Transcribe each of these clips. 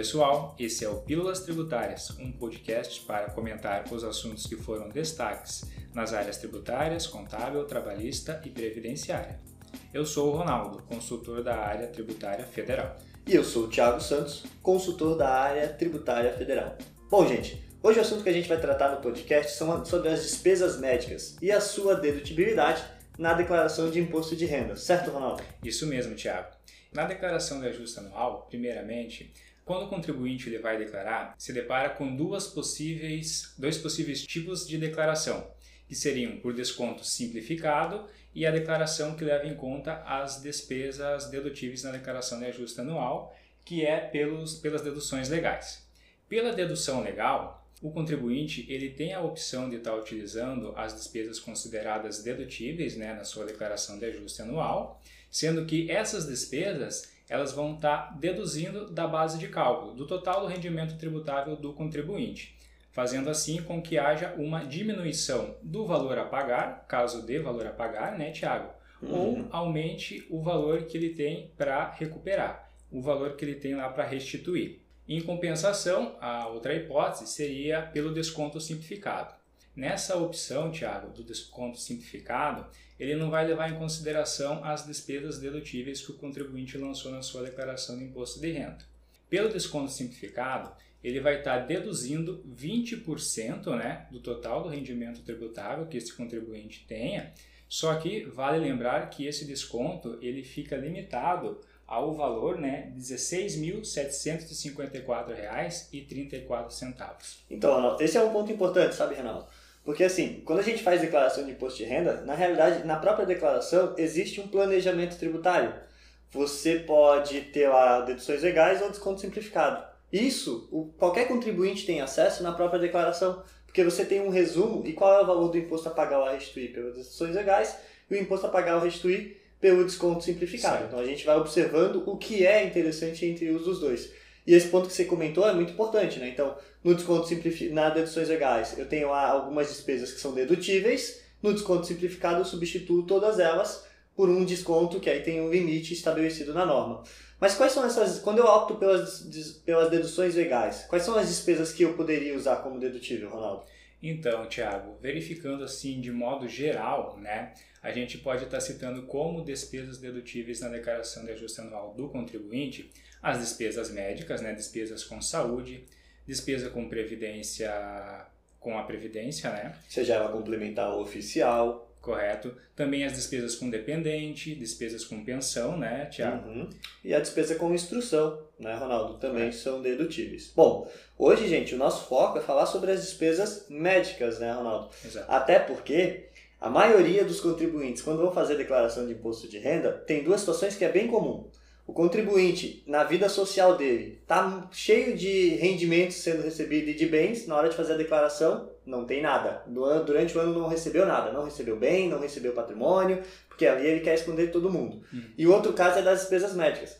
pessoal, esse é o Pílulas Tributárias, um podcast para comentar os assuntos que foram destaques nas áreas tributárias, contábil, trabalhista e previdenciária. Eu sou o Ronaldo, consultor da área tributária federal. E eu sou o Thiago Santos, consultor da área tributária federal. Bom, gente, hoje o assunto que a gente vai tratar no podcast são sobre as despesas médicas e a sua dedutibilidade na declaração de imposto de renda, certo, Ronaldo? Isso mesmo, Thiago. Na declaração de ajuste anual, primeiramente, quando o contribuinte ele vai declarar, se depara com duas possíveis, dois possíveis tipos de declaração, que seriam por desconto simplificado e a declaração que leva em conta as despesas dedutíveis na declaração de ajuste anual, que é pelos, pelas deduções legais. Pela dedução legal, o contribuinte ele tem a opção de estar utilizando as despesas consideradas dedutíveis né, na sua declaração de ajuste anual, sendo que essas despesas elas vão estar deduzindo da base de cálculo do total do rendimento tributável do contribuinte, fazendo assim com que haja uma diminuição do valor a pagar, caso dê valor a pagar, né, Tiago? Uhum. Ou aumente o valor que ele tem para recuperar, o valor que ele tem lá para restituir. Em compensação, a outra hipótese seria pelo desconto simplificado. Nessa opção, Tiago, do desconto simplificado, ele não vai levar em consideração as despesas dedutíveis que o contribuinte lançou na sua declaração de imposto de renda. Pelo desconto simplificado, ele vai estar deduzindo 20% né, do total do rendimento tributável que esse contribuinte tenha, só que vale lembrar que esse desconto ele fica limitado ao valor né, R$ 16.754,34. Então, esse é um ponto importante, sabe, Renato? Porque assim, quando a gente faz declaração de imposto de renda, na realidade, na própria declaração existe um planejamento tributário. Você pode ter lá deduções legais ou desconto simplificado. Isso, o, qualquer contribuinte tem acesso na própria declaração, porque você tem um resumo e qual é o valor do imposto a pagar ou a restituir pelas deduções legais e o imposto a pagar ou a restituir pelo desconto simplificado. Certo. Então a gente vai observando o que é interessante entre os dos dois. E esse ponto que você comentou é muito importante, né? Então, no desconto simplificado, na deduções legais, eu tenho lá algumas despesas que são dedutíveis, no desconto simplificado eu substituo todas elas por um desconto que aí tem um limite estabelecido na norma. Mas quais são essas, quando eu opto pelas, pelas deduções legais, quais são as despesas que eu poderia usar como dedutível, Ronaldo? Então, Tiago, verificando assim de modo geral, né, a gente pode estar citando como despesas dedutíveis na declaração de ajuste anual do contribuinte as despesas médicas, né, despesas com saúde, despesa com previdência, com a previdência, né? Seja ela complementar ou oficial. Correto. Também as despesas com dependente, despesas com pensão, né, Tiago? Uhum. E a despesa com instrução, né, Ronaldo? Também é. são dedutíveis. Bom, hoje, gente, o nosso foco é falar sobre as despesas médicas, né, Ronaldo? Exato. Até porque a maioria dos contribuintes, quando vão fazer declaração de imposto de renda, tem duas situações que é bem comum. O contribuinte, na vida social dele, está cheio de rendimentos sendo recebido e de bens, na hora de fazer a declaração, não tem nada. Durante o ano não recebeu nada, não recebeu bem, não recebeu patrimônio, porque ali ele quer esconder todo mundo. Hum. E o outro caso é das despesas médicas.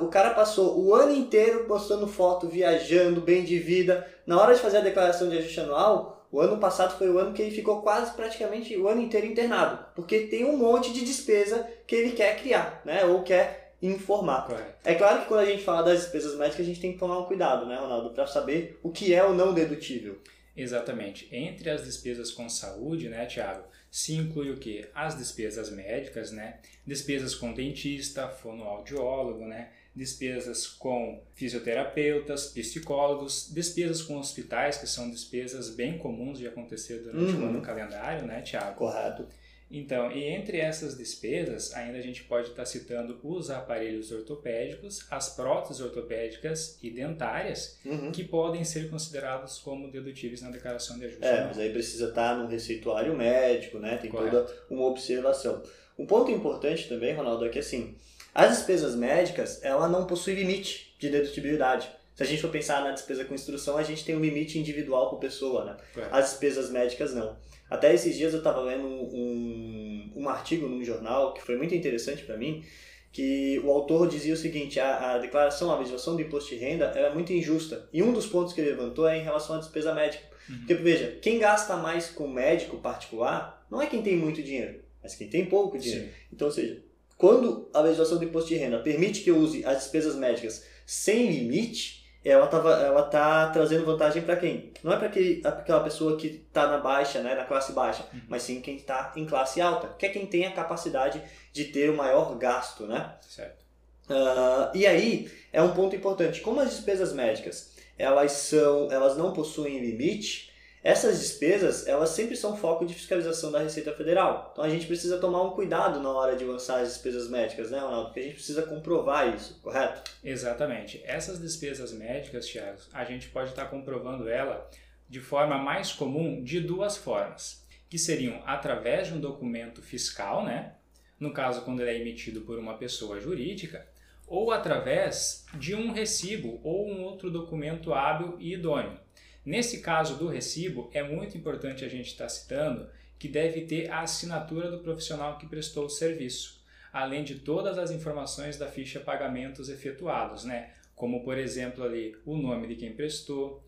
O cara passou o ano inteiro postando foto, viajando, bem de vida. Na hora de fazer a declaração de ajuste anual, o ano passado foi o ano que ele ficou quase praticamente o ano inteiro internado, porque tem um monte de despesa que ele quer criar, né? Ou quer informar. É claro que quando a gente fala das despesas médicas, a gente tem que tomar um cuidado, né, Ronaldo, para saber o que é ou não dedutível. Exatamente. Entre as despesas com saúde, né, Tiago, se inclui o que? As despesas médicas, né? Despesas com dentista, fonoaudiólogo, né? Despesas com fisioterapeutas, psicólogos, despesas com hospitais, que são despesas bem comuns de acontecer durante uhum. o ano calendário, né, Tiago? Correto. Então, e entre essas despesas, ainda a gente pode estar citando os aparelhos ortopédicos, as próteses ortopédicas e dentárias, uhum. que podem ser considerados como dedutíveis na declaração de ajuste. É, mas aí precisa estar no receituário médico, né? Tem Correto. toda uma observação. Um ponto importante também, Ronaldo, é que assim, as despesas médicas, ela não possui limite de dedutibilidade. Se a gente for pensar na despesa com instrução, a gente tem um limite individual por pessoa, né? Correto. As despesas médicas não. Até esses dias eu estava lendo um, um artigo num jornal que foi muito interessante para mim, que o autor dizia o seguinte, a, a declaração, a legislação do imposto de renda era muito injusta. E um dos pontos que ele levantou é em relação à despesa médica. Uhum. Porque, veja, quem gasta mais com médico particular não é quem tem muito dinheiro, mas quem tem pouco dinheiro. Sim. Então, ou seja, quando a legislação do imposto de renda permite que eu use as despesas médicas sem limite, ela, tava, ela tá trazendo vantagem para quem? Não é para aquela pessoa que está na baixa, né, na classe baixa, uhum. mas sim quem está em classe alta, que é quem tem a capacidade de ter o maior gasto, né? Certo. Uh, e aí é um ponto importante. Como as despesas médicas elas são, elas não possuem limite, essas despesas, elas sempre são foco de fiscalização da Receita Federal. Então a gente precisa tomar um cuidado na hora de lançar as despesas médicas, né, Ronaldo? Porque a gente precisa comprovar isso, correto? Exatamente. Essas despesas médicas, Thiago, a gente pode estar comprovando ela de forma mais comum de duas formas, que seriam através de um documento fiscal, né? No caso, quando ele é emitido por uma pessoa jurídica, ou através de um recibo ou um outro documento hábil e idôneo. Nesse caso do recibo, é muito importante a gente estar citando que deve ter a assinatura do profissional que prestou o serviço, além de todas as informações da ficha pagamentos efetuados, né? Como por exemplo ali o nome de quem prestou,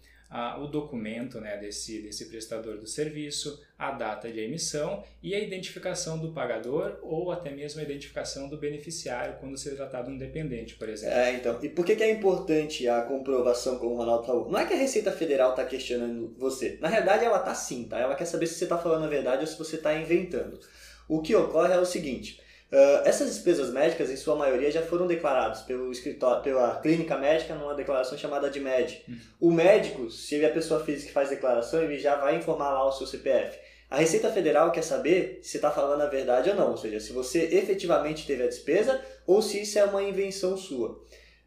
o documento né, desse, desse prestador do serviço, a data de emissão e a identificação do pagador ou até mesmo a identificação do beneficiário quando se tratar de um dependente, por exemplo. É, então. E por que, que é importante a comprovação, como o Ronaldo falou? Não é que a Receita Federal está questionando você. Na realidade, ela está sim, tá? Ela quer saber se você está falando a verdade ou se você está inventando. O que ocorre é o seguinte Uh, essas despesas médicas, em sua maioria, já foram declaradas pelo escritório, pela clínica médica numa declaração chamada de MED. O médico, se ele é a pessoa física que faz declaração, ele já vai informar lá o seu CPF. A Receita Federal quer saber se está falando a verdade ou não, ou seja, se você efetivamente teve a despesa ou se isso é uma invenção sua.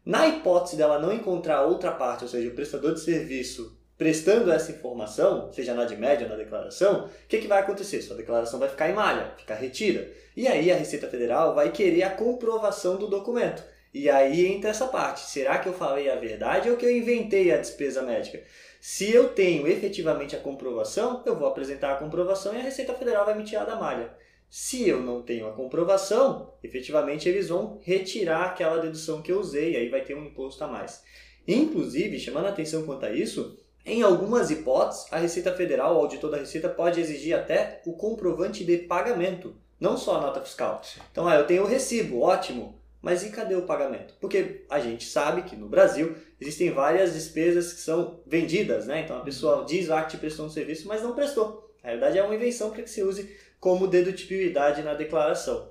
Na hipótese dela não encontrar outra parte, ou seja, o prestador de serviço prestando essa informação, seja na de média ou na declaração, o que, que vai acontecer? Sua declaração vai ficar em malha, ficar retida. E aí a Receita Federal vai querer a comprovação do documento. E aí entra essa parte. Será que eu falei a verdade ou que eu inventei a despesa médica? Se eu tenho efetivamente a comprovação, eu vou apresentar a comprovação e a Receita Federal vai me tirar da malha. Se eu não tenho a comprovação, efetivamente eles vão retirar aquela dedução que eu usei, aí vai ter um imposto a mais. Inclusive, chamando a atenção quanto a isso, em algumas hipóteses, a Receita Federal, o auditor da Receita, pode exigir até o comprovante de pagamento, não só a nota fiscal. Então, ah, eu tenho o recibo, ótimo, mas e cadê o pagamento? Porque a gente sabe que no Brasil existem várias despesas que são vendidas, né? Então a pessoa diz lá que te prestou um serviço, mas não prestou. Na verdade é uma invenção para que se use como dedutibilidade na declaração.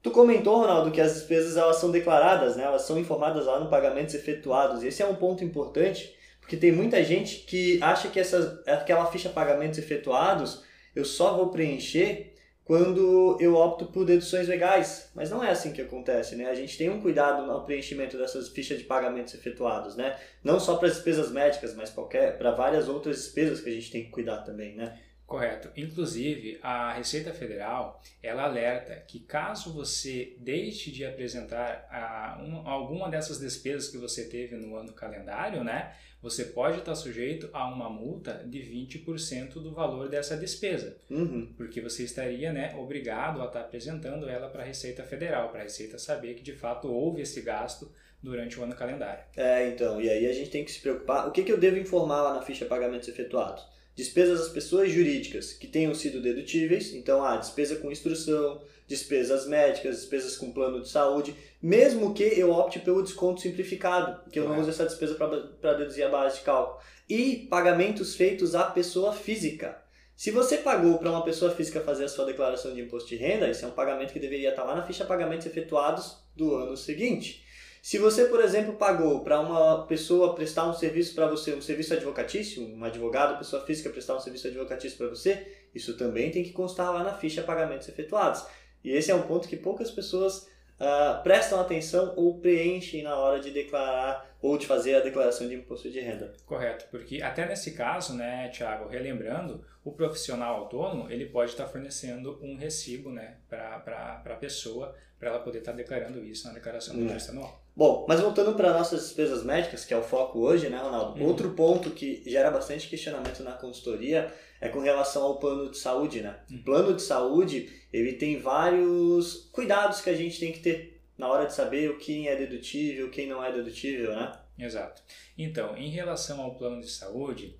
Tu comentou, Ronaldo, que as despesas elas são declaradas, né? elas são informadas lá no pagamentos efetuados. Esse é um ponto importante porque tem muita gente que acha que essa, aquela ficha pagamentos efetuados eu só vou preencher quando eu opto por deduções legais. Mas não é assim que acontece, né? A gente tem um cuidado no preenchimento dessas fichas de pagamentos efetuados, né? Não só para as despesas médicas, mas para várias outras despesas que a gente tem que cuidar também, né? Correto. Inclusive, a Receita Federal, ela alerta que caso você deixe de apresentar a, um, alguma dessas despesas que você teve no ano calendário, né, você pode estar sujeito a uma multa de 20% do valor dessa despesa. Uhum. Porque você estaria né, obrigado a estar apresentando ela para a Receita Federal, para a Receita saber que de fato houve esse gasto durante o ano calendário. É, então, e aí a gente tem que se preocupar. O que, que eu devo informar lá na ficha pagamentos efetuados? Despesas das pessoas jurídicas que tenham sido dedutíveis, então, ah, despesa com instrução, despesas médicas, despesas com plano de saúde, mesmo que eu opte pelo desconto simplificado, que eu não use essa despesa para deduzir a base de cálculo. E pagamentos feitos à pessoa física. Se você pagou para uma pessoa física fazer a sua declaração de imposto de renda, esse é um pagamento que deveria estar lá na ficha pagamentos efetuados do ano seguinte. Se você, por exemplo, pagou para uma pessoa prestar um serviço para você, um serviço advocatício, um advogado, pessoa física prestar um serviço advocatício para você, isso também tem que constar lá na ficha pagamentos efetuados. E esse é um ponto que poucas pessoas uh, prestam atenção ou preenchem na hora de declarar ou de fazer a declaração de imposto de renda. Correto, porque até nesse caso, né, Tiago, relembrando, o profissional autônomo ele pode estar fornecendo um recibo né, para a pessoa, para ela poder estar declarando isso na declaração do imposto anual. Bom, mas voltando para nossas despesas médicas, que é o foco hoje, né, Ronaldo? Uhum. Outro ponto que gera bastante questionamento na consultoria é com relação ao plano de saúde, né? Uhum. O plano de saúde, ele tem vários cuidados que a gente tem que ter na hora de saber o quem é dedutível, quem não é dedutível, né? Exato. Então, em relação ao plano de saúde,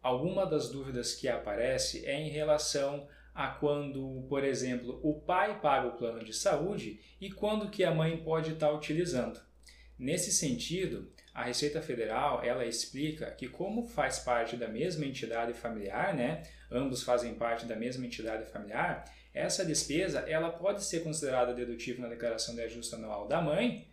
alguma das dúvidas que aparece é em relação a quando, por exemplo, o pai paga o plano de saúde e quando que a mãe pode estar utilizando. Nesse sentido, a Receita Federal ela explica que como faz parte da mesma entidade familiar, né, ambos fazem parte da mesma entidade familiar, essa despesa ela pode ser considerada dedutível na declaração de ajuste anual da mãe,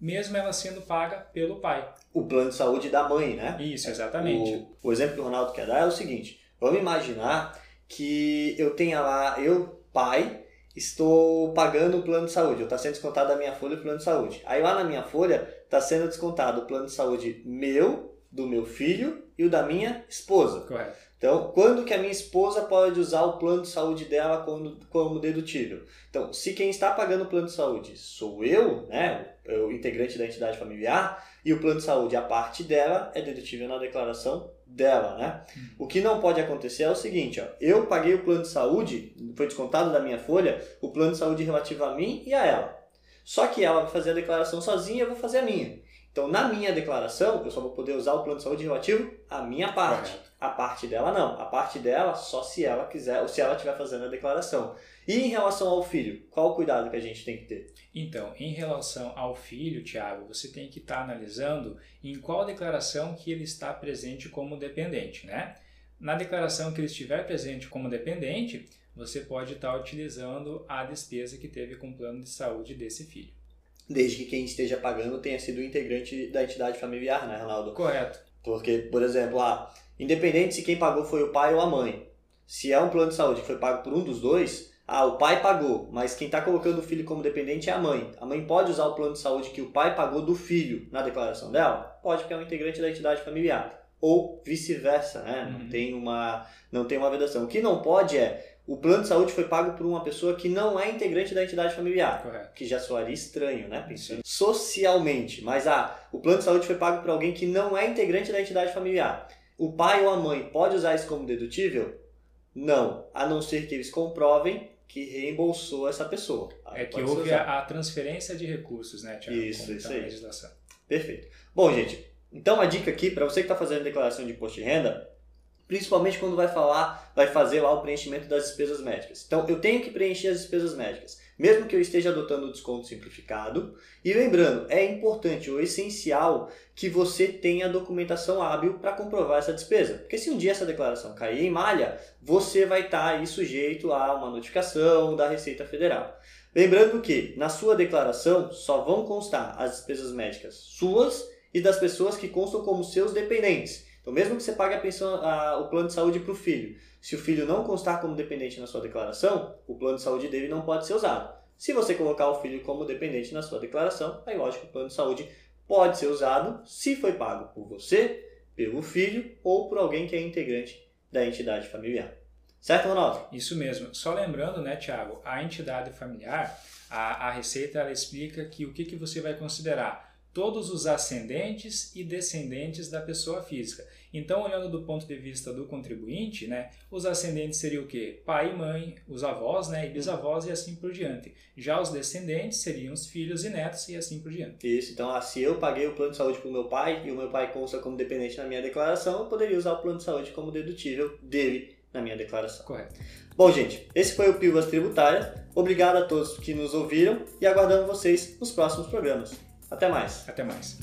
mesmo ela sendo paga pelo pai. O plano de saúde da mãe, né? Isso, exatamente. O, o exemplo que o Ronaldo quer dar é o seguinte: vamos imaginar que eu tenha lá, eu, pai, estou pagando o plano de saúde, está sendo descontado da minha folha o plano de saúde. Aí lá na minha folha está sendo descontado o plano de saúde meu, do meu filho e o da minha esposa. Correto. Então, quando que a minha esposa pode usar o plano de saúde dela como, como dedutível? Então, se quem está pagando o plano de saúde sou eu, né, o integrante da entidade familiar, e o plano de saúde, a parte dela, é dedutível na declaração dela, né? O que não pode acontecer é o seguinte, ó, eu paguei o plano de saúde, foi descontado da minha folha, o plano de saúde relativo a mim e a ela. Só que ela vai fazer a declaração sozinha, eu vou fazer a minha. Então, na minha declaração, eu só vou poder usar o plano de saúde relativo à minha parte. Correto. A parte dela não. A parte dela só se ela quiser ou se ela estiver fazendo a declaração. E em relação ao filho, qual o cuidado que a gente tem que ter? Então, em relação ao filho, Tiago, você tem que estar tá analisando em qual declaração que ele está presente como dependente, né? Na declaração que ele estiver presente como dependente, você pode estar tá utilizando a despesa que teve com o plano de saúde desse filho desde que quem esteja pagando tenha sido integrante da entidade familiar, né, Ronaldo? Correto. Porque, por exemplo, ah, independente se quem pagou foi o pai ou a mãe, se é um plano de saúde que foi pago por um dos dois, ah, o pai pagou, mas quem está colocando o filho como dependente é a mãe. A mãe pode usar o plano de saúde que o pai pagou do filho na declaração dela? Pode, porque é um integrante da entidade familiar. Ou vice-versa, né? Uhum. Não, tem uma, não tem uma vedação. O que não pode é o plano de saúde foi pago por uma pessoa que não é integrante da entidade familiar. Correto. Que já soaria estranho, né? Pensando socialmente. Mas ah, o plano de saúde foi pago por alguém que não é integrante da entidade familiar. O pai ou a mãe pode usar isso como dedutível? Não, a não ser que eles comprovem que reembolsou essa pessoa. Aí é que houve a, transferência de recursos, né, Tiago? Isso, isso aí. Legislação. Perfeito. Bom, gente, então a dica aqui para você que está fazendo declaração de imposto de renda, principalmente quando vai falar, vai fazer lá o preenchimento das despesas médicas. Então, eu tenho que preencher as despesas médicas, mesmo que eu esteja adotando o desconto simplificado. E lembrando, é importante ou essencial que você tenha documentação hábil para comprovar essa despesa. Porque se um dia essa declaração cair em malha, você vai estar tá sujeito a uma notificação da Receita Federal. Lembrando que na sua declaração só vão constar as despesas médicas suas e das pessoas que constam como seus dependentes. Então, mesmo que você pague a pensão, a, o plano de saúde para o filho, se o filho não constar como dependente na sua declaração, o plano de saúde dele não pode ser usado. Se você colocar o filho como dependente na sua declaração, aí lógico o plano de saúde pode ser usado se foi pago por você, pelo filho ou por alguém que é integrante da entidade familiar. Certo, Ronaldo? Isso mesmo. Só lembrando, né, Tiago, a entidade familiar, a, a Receita ela explica que o que, que você vai considerar todos os ascendentes e descendentes da pessoa física. Então, olhando do ponto de vista do contribuinte, né, os ascendentes seriam o quê? Pai e mãe, os avós, né, e bisavós e assim por diante. Já os descendentes seriam os filhos e netos e assim por diante. Isso, então ah, se eu paguei o plano de saúde para o meu pai e o meu pai consta como dependente na minha declaração, eu poderia usar o plano de saúde como dedutível dele na minha declaração. Correto. Bom, gente, esse foi o Pílulas Tributárias. Obrigado a todos que nos ouviram e aguardamos vocês nos próximos programas. Até mais. Até mais.